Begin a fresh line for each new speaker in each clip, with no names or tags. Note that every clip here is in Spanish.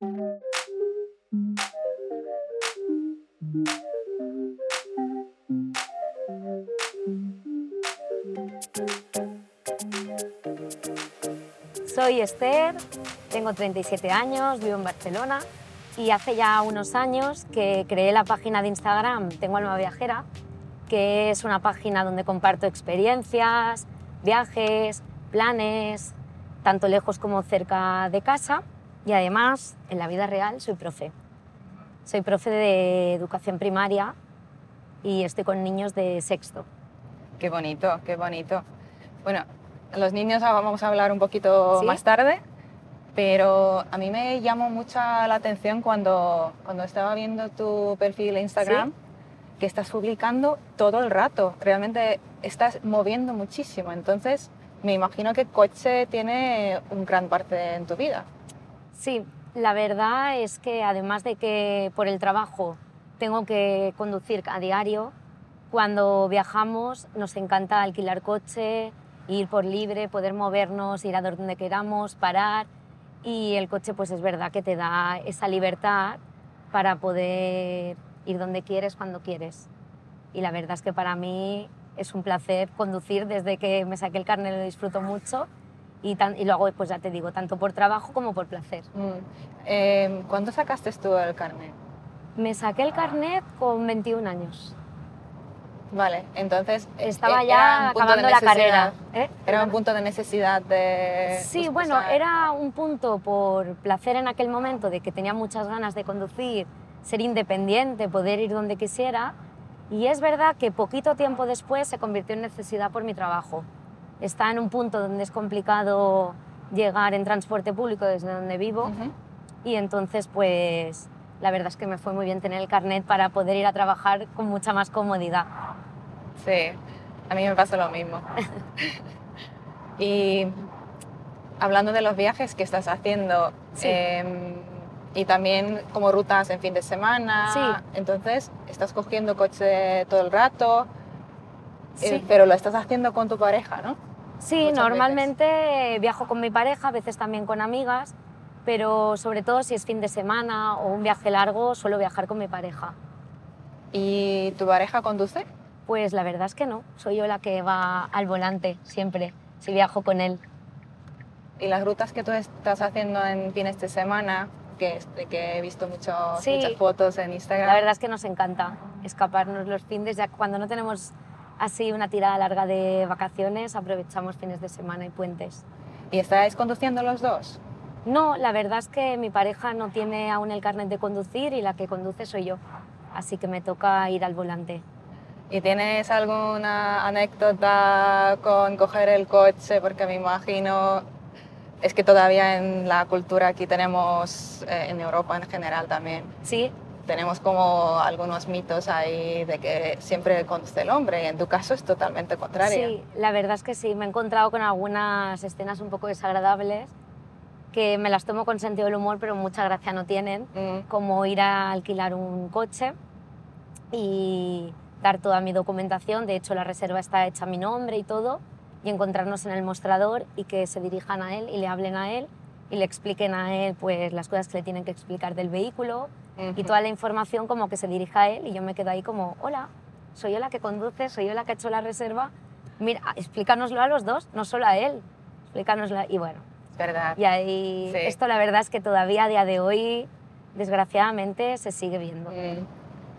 Soy Esther, tengo 37 años, vivo en Barcelona y hace ya unos años que creé la página de Instagram Tengo Alma Viajera, que es una página donde comparto experiencias, viajes, planes, tanto lejos como cerca de casa y además en la vida real soy profe. Soy profe de educación primaria y estoy con niños de sexto.
Qué bonito, qué bonito. Bueno, los niños vamos a hablar un poquito
¿Sí?
más tarde, pero a mí me llamó mucha la atención cuando, cuando estaba viendo tu perfil de Instagram, que estás publicando todo el rato. Realmente estás moviendo muchísimo. Entonces, me imagino que coche tiene un gran parte en tu vida.
Sí, la verdad es que además de que por el trabajo tengo que conducir a diario, cuando viajamos nos encanta alquilar coche, ir por libre, poder movernos, ir a donde queramos, parar y el coche pues es verdad que te da esa libertad para poder ir donde quieres, cuando quieres. Y la verdad es que para mí es un placer conducir desde que me saqué el carnet, lo disfruto mucho y, tan- y lo hago, pues ya te digo, tanto por trabajo como por placer.
Mm. Eh, ¿Cuándo sacaste tú el carnet?
Me saqué el carnet con 21 años.
Vale, entonces
Estaba
eh,
ya acabando la carrera. ¿eh?
Era un punto de necesidad de...
Sí,
pues,
bueno, era un punto por placer en aquel momento de que tenía muchas ganas de conducir, ser independiente, poder ir donde quisiera. Y es verdad que poquito tiempo después se convirtió en necesidad por mi trabajo. Está en un punto donde es complicado llegar en transporte público desde donde vivo y entonces pues la verdad es que me fue muy bien tener el carnet para poder ir a trabajar con mucha más comodidad.
Sí, a mí me pasa lo mismo. y hablando de los viajes que estás haciendo,
Sí.
em, y también como rutas en fin de semana,
Sí.
entonces estás cogiendo coche todo el rato, eh,
Sí.
pero lo estás haciendo con tu pareja, ¿no?
Sí, normalmente viajo con mi pareja, a veces también con amigas, pero sobre todo si es fin de semana o un viaje largo, suelo viajar con mi pareja.
¿Y tu pareja conduce?
Pues la verdad es que no, soy yo la que va al volante siempre, si viajo con él.
¿Y las rutas que tú estás haciendo en fines de semana, que, es- de que he visto mucho-
Sí.
muchas fotos en Instagram?
La verdad es que nos encanta escaparnos los fines, ya cuando no tenemos así una tirada larga de vacaciones, aprovechamos fines de semana y puentes.
¿Y estáis conduciendo los dos?
No, la verdad es que mi pareja no tiene aún el carnet de conducir y la que conduce soy yo, así que me toca ir al volante.
¿Y tienes alguna anécdota con coger el coche? Porque me imagino, es que todavía en la cultura aquí tenemos, eh, en Europa en general también,
Sí,
tenemos como algunos mitos ahí de que siempre conduce el hombre y en tu caso es totalmente contrario.
Sí, la verdad es que sí, me he encontrado con algunas escenas un poco desagradables que me las tomo con sentido del humor, pero mucha gracia no tienen,
Mm,
como ir a alquilar un coche y dar toda mi documentación, de hecho la reserva está hecha a mi nombre y todo, y encontrarnos en el mostrador y que se dirijan a él y le hablen a él y le expliquen a él pues las cosas que le tienen que explicar del vehículo y toda la información como que se dirija a él y yo me quedo ahí como, hola, soy yo la que conduce, soy yo la que ha hecho la reserva, mira, explícanoslo a los dos, no solo a él, explícanoslo. Y bueno,
Es verdad.
y ahí,
Sí.
esto la verdad es que todavía a día de hoy, desgraciadamente, se sigue viendo.
Mm.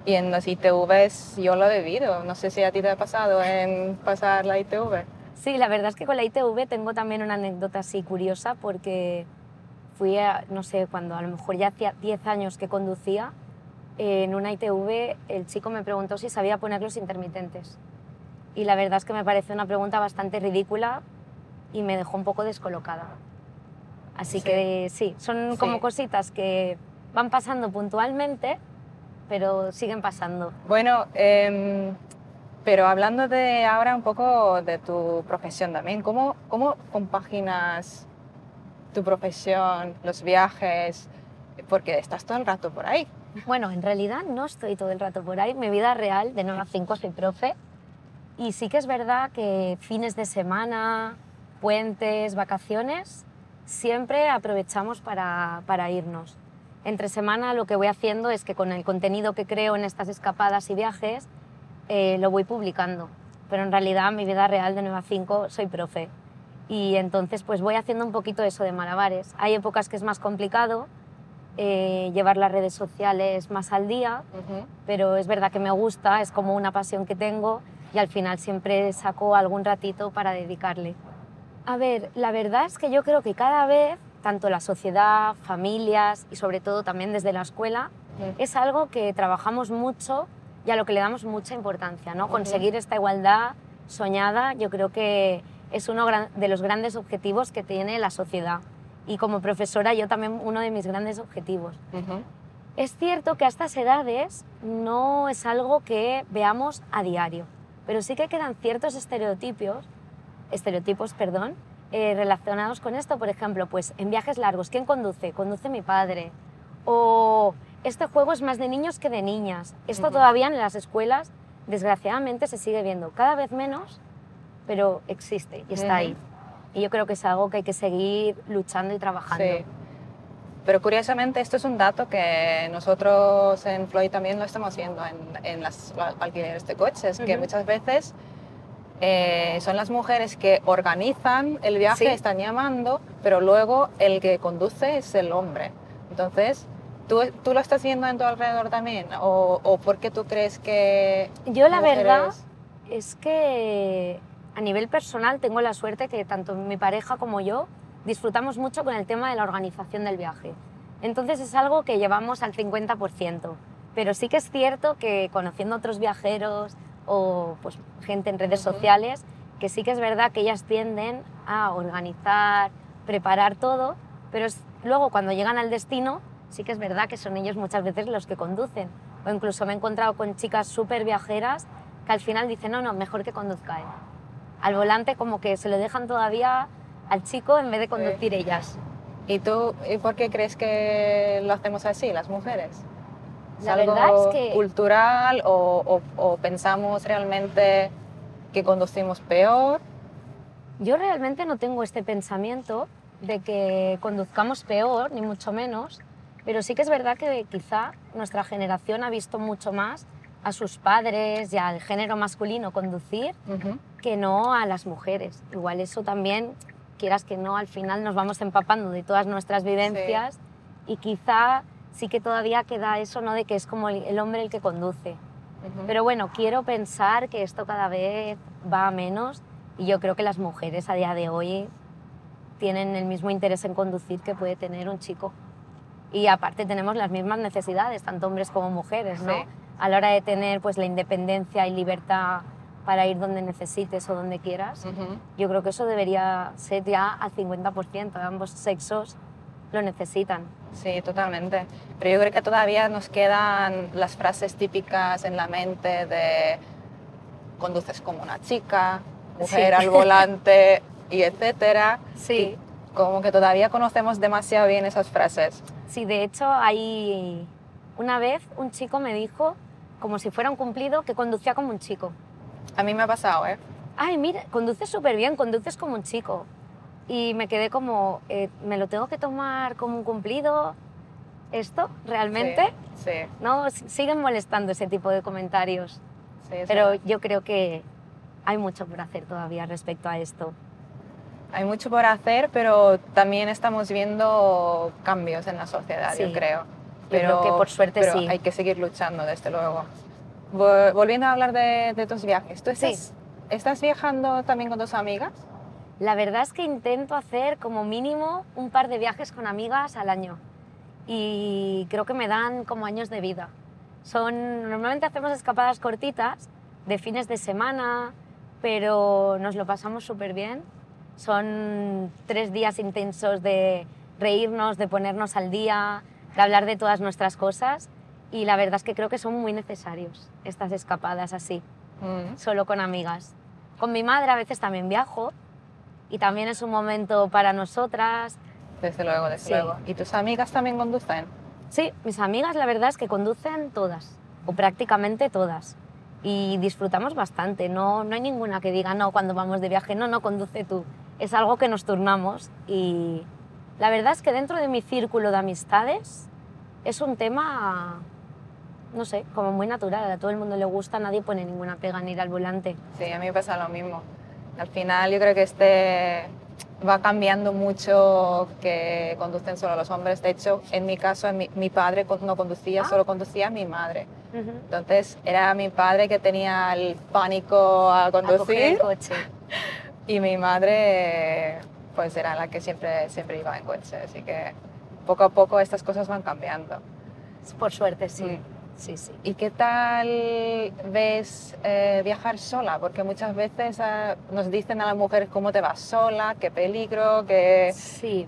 Y en los ITVs yo lo he vivido, no sé si a ti te ha pasado en pasar la ITV.
Sí, la verdad es que con la ITV tengo también una anécdota así curiosa porque fui, a, no sé, cuando a lo mejor ya hacía 10 años que conducía, en una ITV el chico me preguntó si sabía poner los intermitentes. Y la verdad es que me parece una pregunta bastante ridícula y me dejó un poco descolocada. Así
Sí.
que sí, son
Sí.
como cositas que van pasando puntualmente, pero siguen pasando.
Bueno, em, pero hablando de ahora un poco de tu profesión también, ¿cómo, cómo compaginas tu profesión, los viajes? Porque estás todo el rato por ahí.
Bueno, en realidad no estoy todo el rato por ahí. Mi vida real, de 9 a 5 soy profe. Y sí que es verdad que fines de semana, puentes, vacaciones, siempre aprovechamos para, para irnos. Entre semana lo que voy haciendo es que con el contenido que creo en estas escapadas y viajes eh, lo voy publicando. Pero en realidad mi vida real de 9 a 5 soy profe. Y entonces pues voy haciendo un poquito eso de malabares. Hay épocas que es más complicado eh, llevar las redes sociales más al día, pero es verdad que me gusta, es como una pasión que tengo y al final siempre saco algún ratito para dedicarle. A ver, la verdad es que yo creo que cada vez, tanto la sociedad, familias y sobre todo también desde la escuela, es algo que trabajamos mucho y a lo que le damos mucha importancia, ¿no? Conseguir esta igualdad soñada, yo creo que es uno de los grandes objetivos que tiene la sociedad. Y como profesora, yo también uno de mis grandes objetivos. Es cierto que a estas edades no es algo que veamos a diario, pero sí que quedan ciertos estereotipos, estereotipos perdón, eh, relacionados con esto. Por ejemplo, pues en viajes largos, ¿quién conduce? Conduce mi padre. O este juego es más de niños que de niñas. Esto todavía en las escuelas, desgraciadamente, se sigue viendo cada vez menos, pero existe y está ahí. Y yo creo que es algo que hay que seguir luchando y trabajando. Sí.
Pero curiosamente esto es un dato que nosotros en Floyd también lo estamos haciendo en, en las alquileres de coches, que muchas veces eh, son las mujeres que organizan el viaje, están llamando, pero luego el que conduce es el hombre. Entonces, ¿tú, tú lo estás viendo en tu alrededor también? ¿O, o por qué tú crees que...
Yo la verdad es que a nivel personal tengo la suerte que tanto mi pareja como yo disfrutamos mucho con el tema de la organización del viaje. Entonces es algo que llevamos al 50%. Pero sí que es cierto que conociendo otros viajeros o pues, gente en redes sociales, que sí que es verdad que ellas tienden a organizar, preparar todo, pero luego cuando llegan al destino, sí que es verdad que son ellos muchas veces los que conducen. O incluso me he encontrado con chicas súper viajeras que al final dicen, no, no, mejor que conduzca él. Al volante como que se lo dejan todavía al chico en vez de conducir ellas.
¿Y tú y por qué crees que lo hacemos así, las mujeres? ¿Es
La
algo
verdad es que...
cultural o, o, pensamos realmente que conducimos peor?
Yo realmente no tengo este pensamiento de que conduzcamos peor, ni mucho menos, pero sí que es verdad que quizá nuestra generación ha visto mucho más a sus padres y al género masculino conducir que no a las mujeres. Igual eso también quieras que no, al final nos vamos empapando de todas nuestras vivencias y quizá sí que todavía queda eso, ¿no? De que es como el, hombre el que conduce. Pero bueno, quiero pensar que esto cada vez va a menos y yo creo que las mujeres a día de hoy tienen el mismo interés en conducir que puede tener un chico. Y aparte tenemos las mismas necesidades, tanto hombres como mujeres, ¿no? A la hora de tener pues la independencia y libertad para ir donde necesites o donde quieras. Yo creo que eso debería ser ya al 50%, ambos sexos lo necesitan.
Sí, totalmente. Pero yo creo que todavía nos quedan las frases típicas en la mente de conduces como una chica, mujer al volante y etcétera.
Sí.
como que todavía conocemos demasiado bien esas frases.
Sí, de hecho, hay una vez un chico me dijo, como si fuera un cumplido, que conducía como un chico.
A mí me ha pasado, ¿eh?
Ay, mira, conduces súper bien, conduces como un chico. Y me quedé como, eh, ¿me lo tengo que tomar como un cumplido? ¿Esto realmente?
Sí.
No, siguen molestando ese tipo de comentarios.
Sí,
Pero yo creo que hay mucho por hacer todavía respecto a esto.
Hay mucho por hacer, pero también estamos viendo cambios en la sociedad, yo creo.
Pero, que por suerte
pero
sí.
hay que seguir luchando, desde luego. Volviendo a hablar de, tus viajes, ¿tú estás, estás viajando también con tus amigas?
La verdad es que intento hacer como mínimo un par de viajes con amigas al año y creo que me dan como años de vida. Son, normalmente hacemos escapadas cortitas de fines de semana, pero nos lo pasamos súper bien. Son tres días intensos de reírnos, de ponernos al día, de hablar de todas nuestras cosas y la verdad es que creo que son muy necesarios estas escapadas así,
Mm.
solo con amigas. Con mi madre a veces también viajo y también es un momento para nosotras.
Desde luego, desde
Sí.
luego. ¿Y tus amigas también conducen?
Sí, mis amigas la verdad es que conducen todas o prácticamente todas y disfrutamos bastante. No, no hay ninguna que diga, no, cuando vamos de viaje, no, no, conduce tú. Es algo que nos turnamos y la verdad es que dentro de mi círculo de amistades es un tema, no sé, como muy natural, a todo el mundo le gusta, nadie pone ninguna pega en ir al volante.
Sí, a mí me pasa lo mismo. Al final yo creo que este va cambiando mucho que conducen solo los hombres. De hecho, en mi caso, mi, mi, padre no conducía,
Ah.
solo conducía mi madre.
Ujú.
Entonces era mi padre que tenía el pánico a
A coger
conducir
el coche.
y mi madre pues era la que siempre, siempre iba en coche. Así que poco a poco estas cosas van cambiando.
Por suerte, sí.
Mm.
Sí, sí.
¿Y qué tal ves eh, viajar sola? Porque muchas veces eh, nos dicen a las mujeres cómo te vas sola, qué peligro, que...
Sí.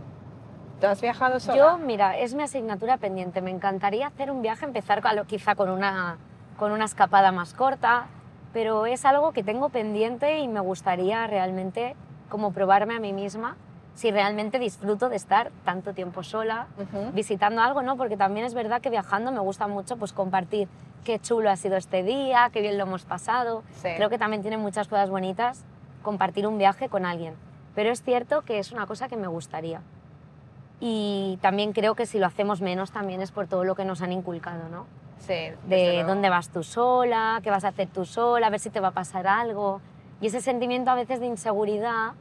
¿Tú has viajado sola?
Yo, mira, es mi asignatura pendiente. Me encantaría hacer un viaje, empezar quizá con una, con una escapada más corta, pero es algo que tengo pendiente y me gustaría realmente como probarme a mí misma si realmente disfruto de estar tanto tiempo sola, visitando algo, ¿no? Porque también es verdad que viajando me gusta mucho pues compartir qué chulo ha sido este día, qué bien lo hemos pasado.
Sí.
Creo que también tiene muchas cosas bonitas compartir un viaje con alguien. Pero es cierto que es una cosa que me gustaría. Y también creo que si lo hacemos menos también es por todo lo que nos han inculcado, ¿no?
Sí,
De dónde vas tú sola, qué vas a hacer tú sola, a ver si te va a pasar algo. Y ese sentimiento a veces de inseguridad,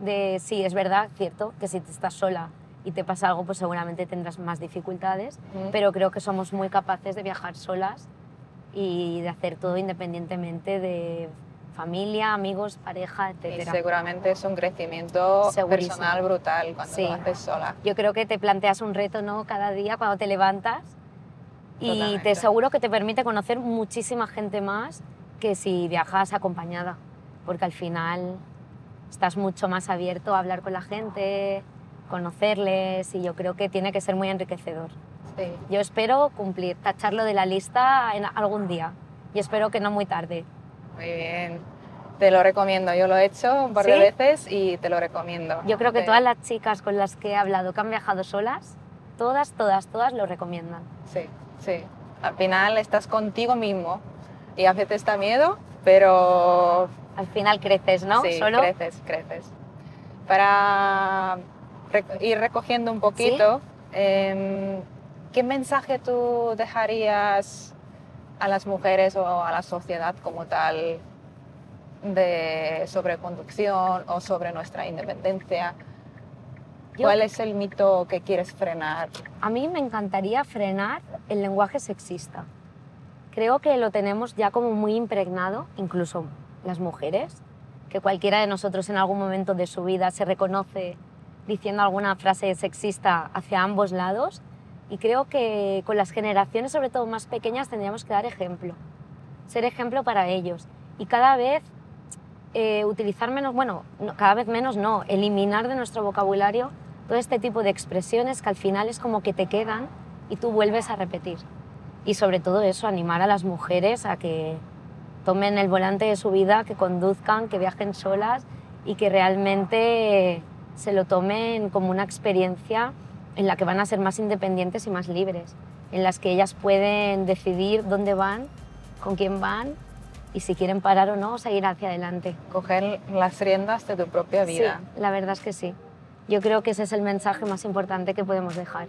de sí, es verdad, cierto, que si te estás sola y te pasa algo, pues seguramente tendrás más dificultades, pero creo que somos muy capaces de viajar solas y de hacer todo independientemente de familia, amigos, pareja,
Y
etc.
seguramente es un crecimiento
Segurísimo.
personal brutal cuando
Sí.
lo haces sola.
Yo creo que te planteas un reto ¿no? cada día cuando te levantas y te aseguro que te permite conocer muchísima gente más que si viajas acompañada, porque al final estás mucho más abierto a hablar con la gente, conocerles y yo creo que tiene que ser muy enriquecedor.
Sí.
Yo espero cumplir, tacharlo de la lista en algún día y espero que no muy tarde.
Muy bien. Te lo recomiendo. Yo lo he hecho un par de
¿Sí?
veces y te lo recomiendo.
Yo creo que todas las chicas con las que he hablado que han viajado solas, todas, todas, todas lo recomiendan.
Sí, sí. Al final estás contigo mismo y a veces da miedo, pero
Al final creces, ¿no?
sí,
Solo
creces, creces. Para ir recogiendo un poquito, em, ¿qué mensaje tú dejarías a las mujeres o a la sociedad como tal de sobre conducción o sobre nuestra independencia? ¿Cuál es el mito que quieres frenar?
A mí me encantaría frenar el lenguaje sexista. Creo que lo tenemos ya como muy impregnado, incluso las mujeres, que cualquiera de nosotros en algún momento de su vida se reconoce diciendo alguna frase sexista hacia ambos lados. Y creo que con las generaciones, sobre todo más pequeñas, tendríamos que dar ejemplo, ser ejemplo para ellos. Y cada vez eh, utilizar menos, bueno, no, cada vez menos no, eliminar de nuestro vocabulario todo este tipo de expresiones que al final es como que te quedan y tú vuelves a repetir. Y sobre todo eso, animar a las mujeres a que tomen el volante de su vida, que conduzcan, que viajen solas y que realmente se lo tomen como una experiencia en la que van a ser más independientes y más libres, en las que ellas pueden decidir dónde van, con quién van y si quieren parar o no, seguir hacia adelante.
Coger las riendas de tu propia vida.
Sí, la verdad es que sí. Yo creo que ese es el mensaje más importante que podemos dejar.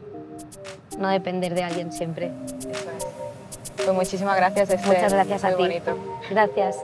No depender de alguien siempre.
Eso es. Pues muchísimas gracias, Esther.
Muchas gracias a ti.
bonito.
Gracias.